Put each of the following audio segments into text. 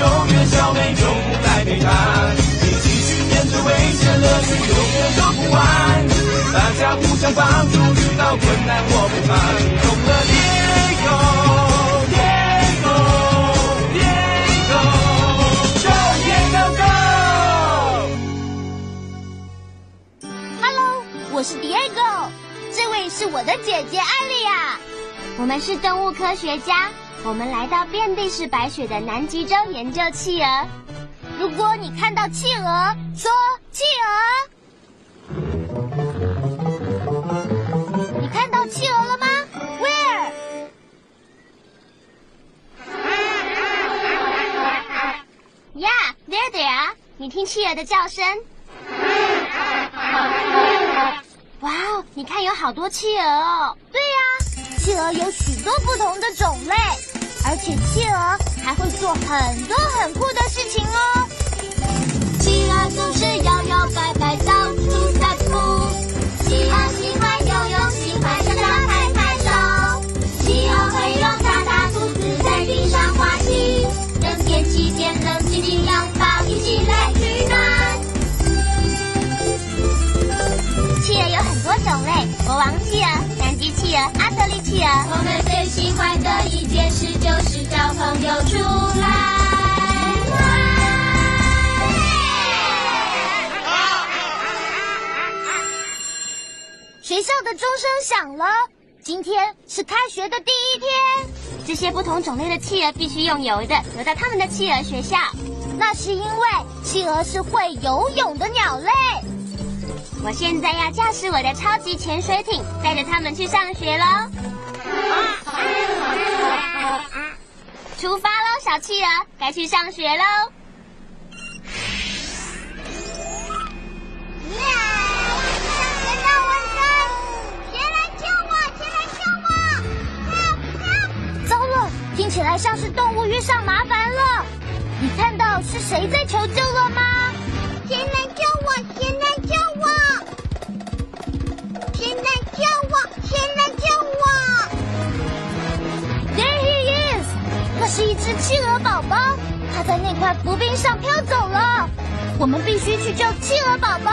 人有求救援，小美就不来陪他。一起去面对危险，乐趣永远都不完。大家互相帮助，遇到困难我不怕。懂了，Diego Diego Diego Go Diego Go！Hello，我是 Diego，这位是我的姐姐艾丽亚。我们是动物科学家，我们来到遍地是白雪的南极洲研究企鹅。如果你看到企鹅，说企鹅。你看到企鹅了吗？Where？Yeah, there there。你听企鹅的叫声。哇哦，你看有好多企鹅哦。对呀、企鹅有许多不同的种类，而且企鹅还会做很多很酷的事情哦。企鹅阿特利企鹅。我们最喜欢的一件事就是找朋友出来学校的钟声响了，今天是开学的第一天。这些不同种类的企鹅必须用游的，游到他们的企鹅学校。那是因为企鹅是会游泳的鸟类。我现在要驾驶我的超级潜水艇，带着他们去上学喽！出发喽，小企鹅，该去上学喽！耶！上学到晚上，谁来救我？谁来救我？糟了，听起来像是动物遇上麻烦了。你看到是谁在求救了吗？我们必须去救企鹅宝宝。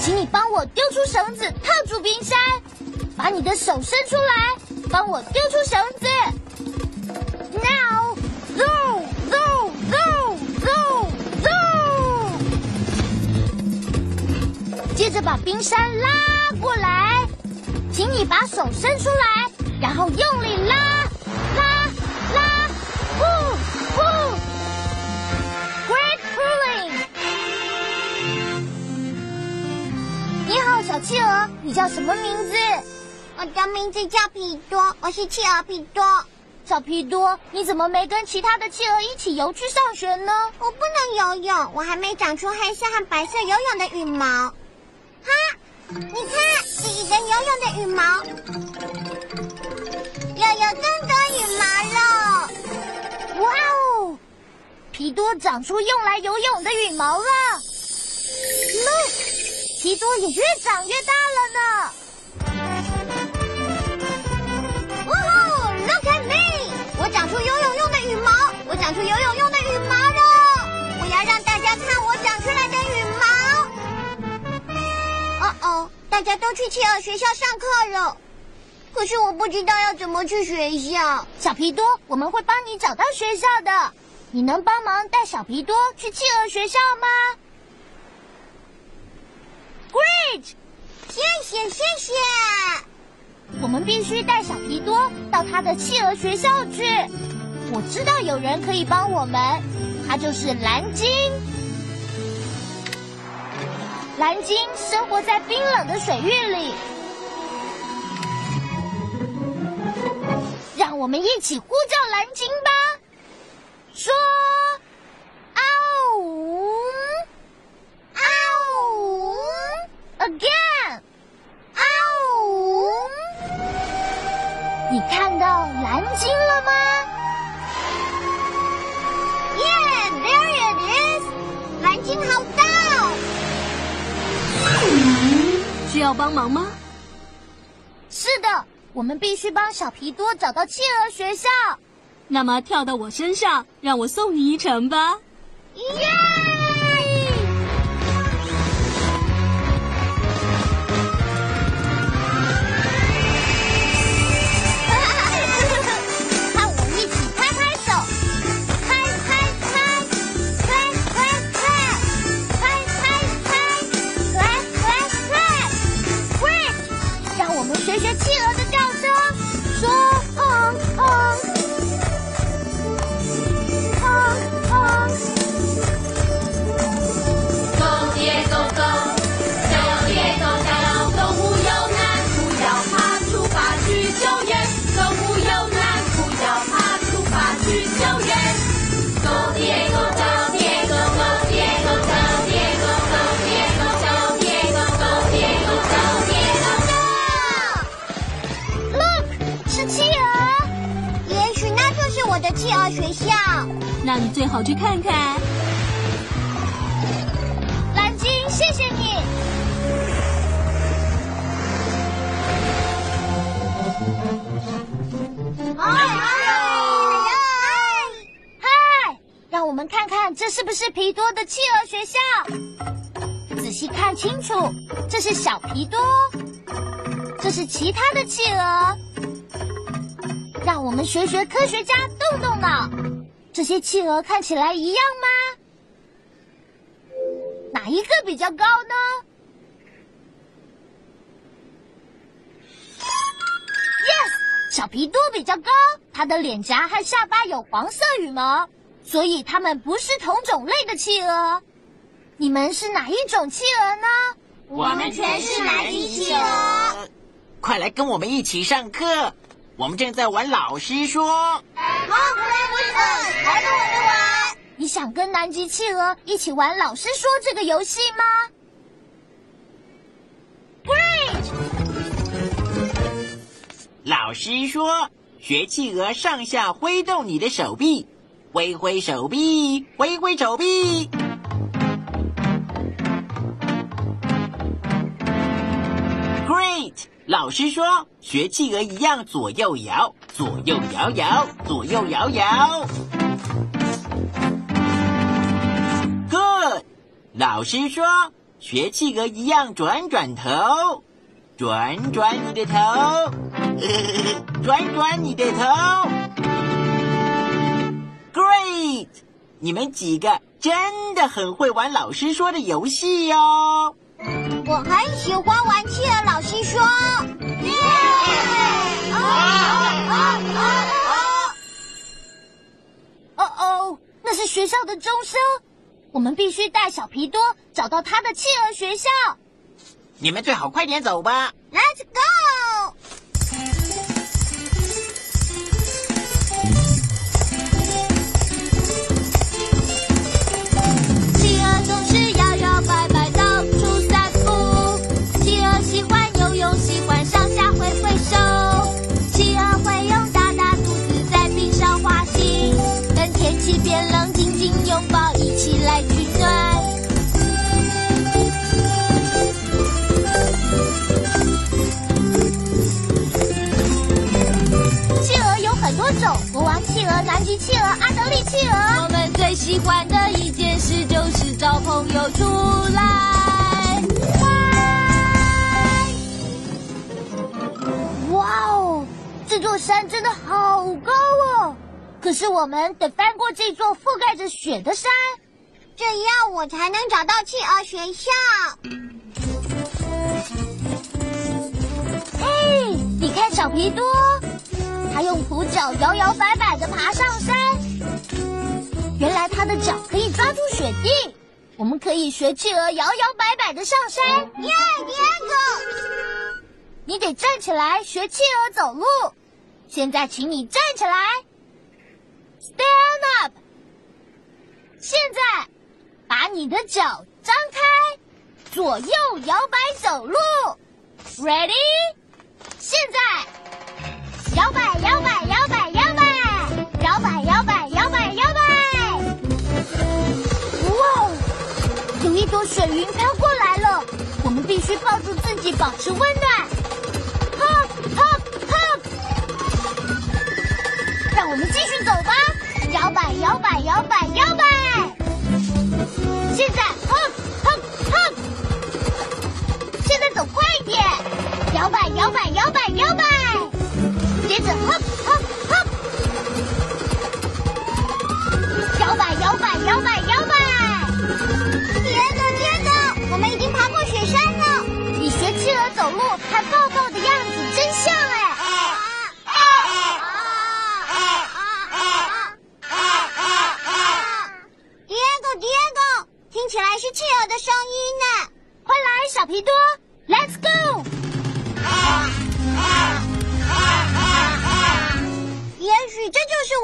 请你帮我丢出绳子，套住冰山。把你的手伸出来，帮我丢出绳子。Now, go, go, go, go, go！接着把冰山拉过来，请你把手伸出来，然后用力拉，小企鹅，你叫什么名字？我的名字叫皮多，我是企鹅皮多。小皮多，你怎么没跟其他的企鹅一起游去上学呢？我不能游泳，我还没长出黑色和白色游泳的羽毛。哈，你看，是一根游泳的羽毛，又有更多羽毛了。哇哦，皮多长出用来游泳的羽毛了。Look，皮多也越长越大了呢。哇哦，Look at me！我长出游泳用的羽毛，我长出游泳用的羽毛了。我要让大家看我长出来的羽毛。哦哦，大家都去企鹅学校上课了，可是我不知道要怎么去学校。小皮多，我们会帮你找到学校的。你能帮忙带小皮多去企鹅学校吗？Great！谢谢谢谢。我们必须带小皮多到他的企鹅学校去。我知道有人可以帮我们，他就是蓝鲸。蓝鲸生活在冰冷的水域里，让我们一起呼叫蓝鲸吧，说。again，要帮忙吗？是的，我们必须帮小皮多找到企鹅学校。那么跳到我身上，让我送你一程吧。耶！好去看看，蓝鲸，谢谢你。嗨嗨嗨！让我们看看这是不是皮多的企鹅学校？仔细看清楚，这是小皮多，这是其他的企鹅。让我们学学科学家动动脑。这些企鹅看起来一样吗？哪一个比较高呢？Yes，小皮多比较高，它的脸颊和下巴有黄色羽毛，所以它们不是同种类的企鹅。你们是哪一种企鹅呢？我们全是南极企鹅。快来跟我们一起上课，我们正在玩老师说。来跟我们玩！你想跟南极企鹅一起玩老师说这个游戏吗？Great！老师说，学企鹅上下挥动你的手臂，挥挥手臂，挥挥手臂。老师说，学企鹅一样左右摇，左右摇摇，左右摇摇。Good，老师说，学企鹅一样转转头，转转你的头，转转你的头。Great！你们几个真的很会玩老师说的游戏哦。我很喜欢玩企鹅老师说。耶！哦哦，那是学校的钟声。我们必须带小皮多找到他的企鹅学校。你们最好快点走吧。Let's go。企鹅。我们最喜欢的一件事就是找朋友出来。哇哦，这座山真的好高哦！可是我们得翻过这座覆盖着雪的山。这样我才能找到企鹅学校。哎，你看小皮多，他用蹼脚摇摇摆摆的爬上山。原来它的脚可以抓住雪地。我们可以学企鹅摇摇摆摆的上山。耶，第二个，你得站起来学企鹅走路。现在，请你站起来，stand up。现在，把你的脚张开，左右摇摆走路，ready？现在，摇摆，摇摆，朵雪云飘过来了，我们必须抱住自己，保持温暖。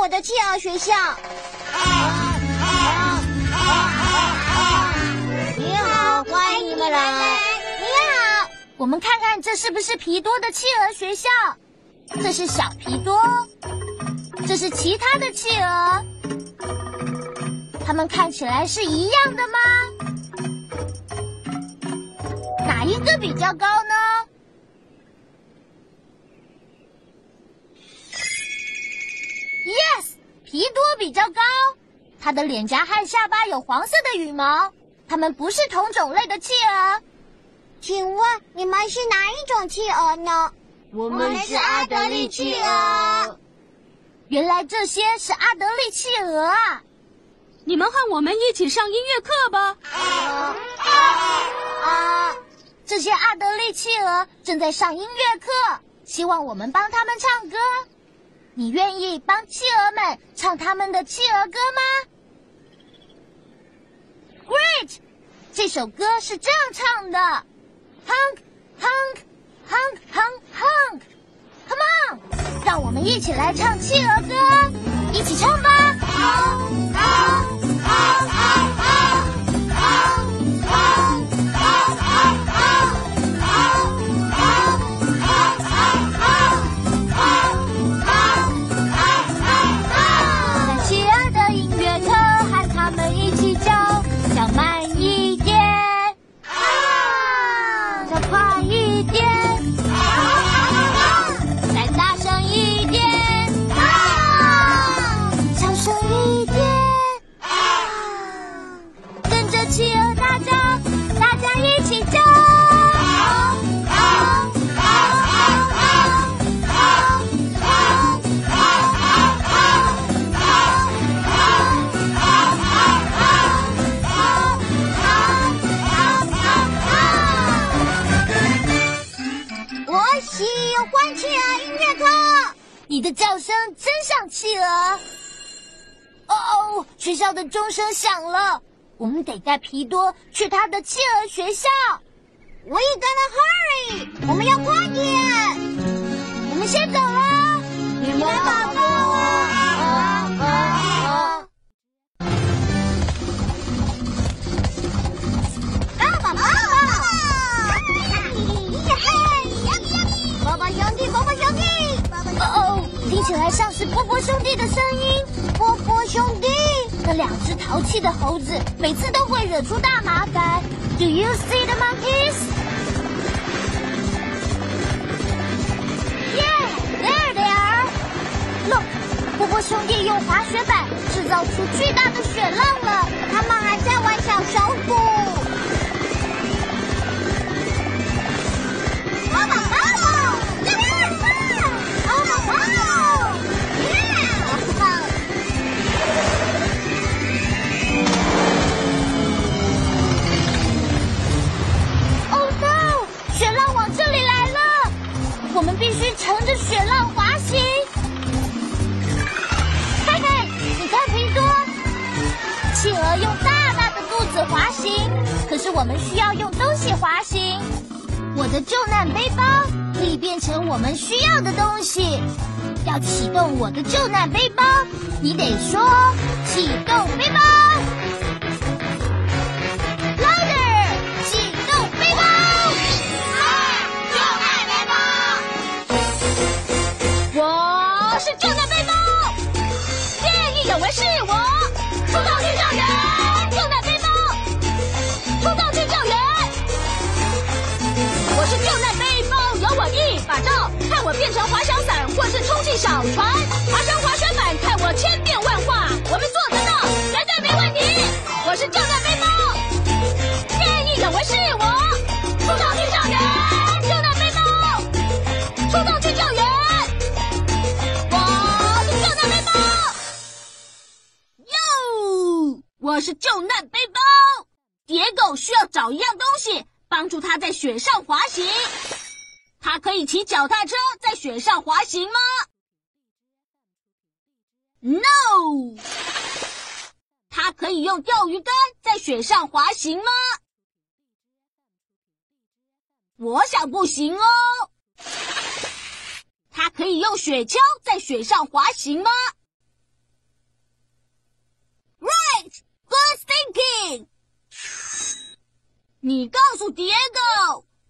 我的企鹅学校。你好，欢迎你们来。你好，我们看看这是不是皮多的企鹅学校？这是小皮多，这是其他的企鹅，它们看起来是一样的吗？哪一个比较高呢？Yes，皮多比较高，它的脸颊和下巴有黄色的羽毛，它们不是同种类的企鹅。请问你们是哪一种企鹅呢？我们是阿德利企鹅。原来这些是阿德利企鹅啊！你们和我们一起上音乐课吧。啊，这些阿德利企鹅正在上音乐课，希望我们帮他们唱歌。你愿意帮企鹅们唱他们的企鹅歌吗？Great！这首歌是这样唱的：Honk honk honk honk honk。Come on，让我们一起来唱企鹅歌，一起唱吧。叫声真像企鹅。哦哦，学校的钟声响了，我们得带皮多去他的企鹅学校。我也 gotta hurry！我们要快点。我们先走了。你们好棒起来像是波波兄弟的声音。波波兄弟，那两只淘气的猴子每次都会惹出大麻烦。Do you see the monkeys? Yeah, there they are. Look，波波兄弟用滑雪板制造出巨大的雪浪了。他们还在玩小手鼓。可是我们需要用东西滑行。我的救难背包可以变成我们需要的东西。要启动我的救难背包，你得说启动或是充气小船，爬升滑雪板，看我千变万化，我们做得到，绝对没问题。我是救难背包，见义勇为是我，出动去救援，救难背包，出动去救援。我是救难背包，哟！我是救难背包。野狗需要找一样东西，帮助它在雪上滑行。他可以骑脚踏车在雪上滑行吗？No。他可以用钓鱼竿在雪上滑行吗？我想不行哦。他可以用雪橇在雪上滑行吗？Right, good thinking。你告诉迪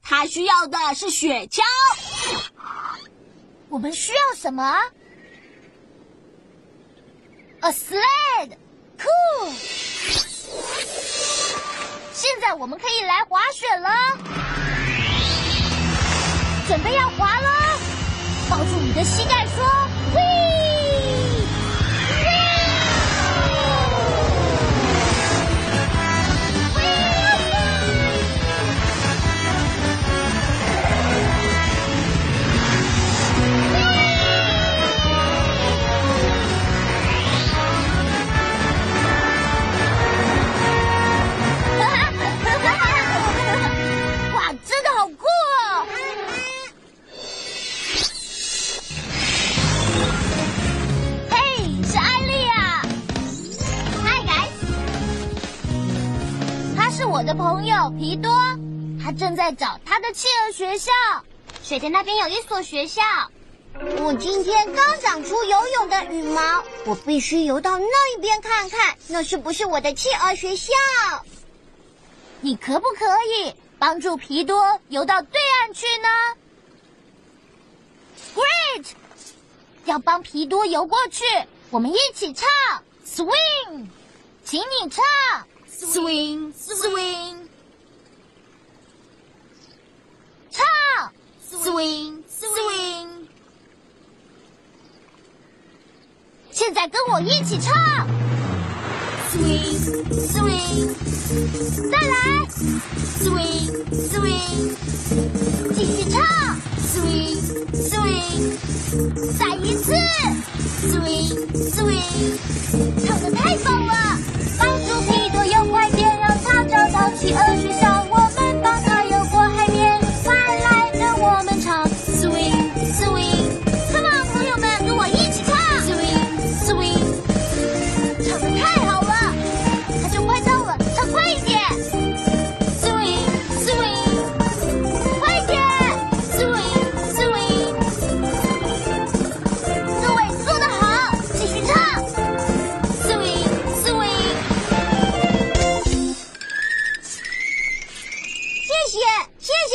他需要的是雪橇。我们需要什么？A sled, cool。现在我们可以来滑雪了，准备要滑了。抱住你的膝盖说“喂”，我的朋友皮多，他正在找他的企鹅学校。水田那边有一所学校。我今天刚长出游泳的羽毛，我必须游到那一边看看，那是不是我的企鹅学校？你可不可以帮助皮多游到对岸去呢？Great！要帮皮多游过去，我们一起唱 Swing，请你唱 Swing Swing，唱 Swing Swing。现在跟我一起唱，swing swing，再来，swing swing，继续唱，swing swing，再一次，swing swing，唱的太棒了！帮助，找到企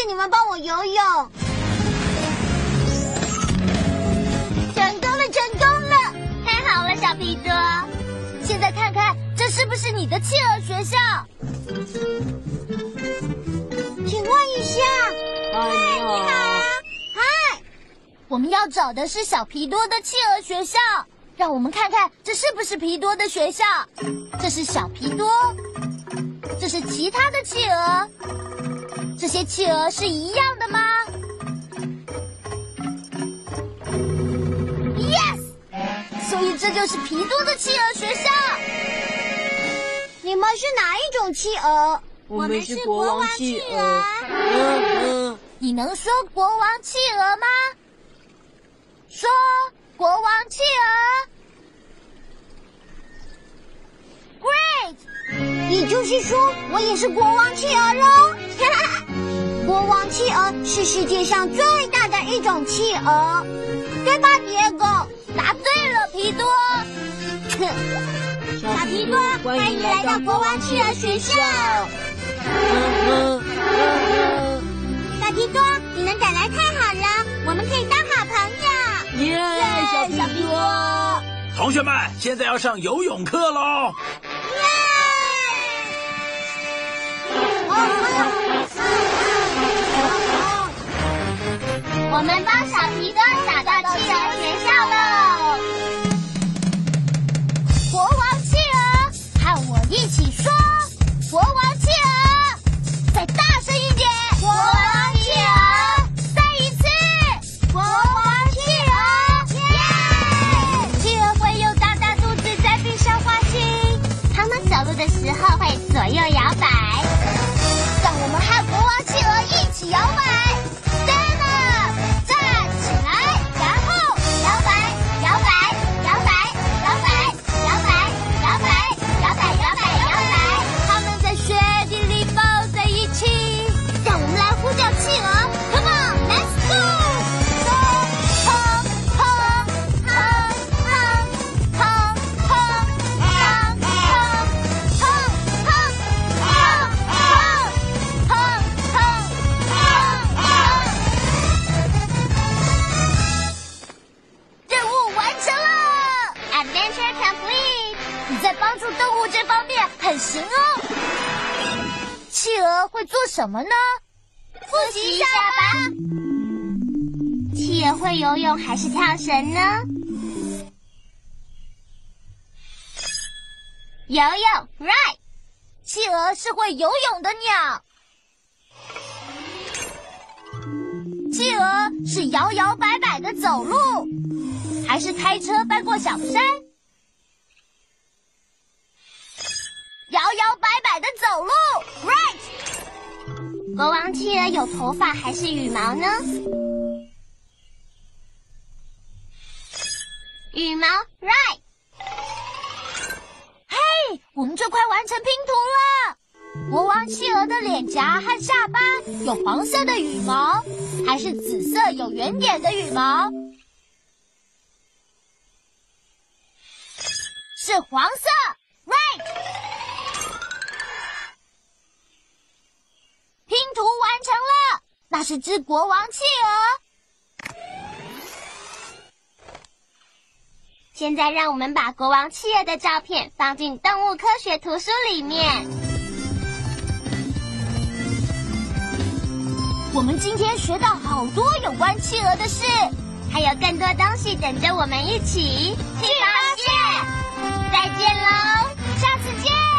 你们帮我游泳。成功了，成功了！太好了，小皮多。现在看看，这是不是你的企鹅学校？请问一下，嗨，你好。嗨，我们要找的是小皮多的企鹅学校。让我们看看，这是不是皮多的学校？这是小皮多，这是其他的企鹅。这些企鹅是一样的吗？Yes，所以这就是皮多的企鹅学校。你们是哪一种企鹅？我们是国王企鹅。嗯，你能说国王企鹅吗？说国王企鹅。Great，你就就是说我也是国王企鹅喽。国王企鹅是世界上最大的一种企鹅，对吧，野狗？答对了，皮多。小皮多，欢迎来到国王企鹅学校。小皮多，你能赶来太好了，我们可以当好朋友。耶，小皮多！同学们，现在要上游泳课喽！我们帮小皮哥找人呢？游泳，right。企鹅是会游泳的鸟。企鹅是摇摇摆摆的走路，还是开车翻过小山？摇摇摆摆的走路，right。国王企鹅有头发还是羽毛呢？脸颊和下巴有黄色的羽毛，还是紫色有圆点的羽毛？是黄色，right。拼图完成了，那是只国王企鹅。现在让我们把国王企鹅的照片放进动物科学图书里面。我们今天学到好多有关企鹅的事，还有更多东西等着我们一起去发现。再见喽，下次见。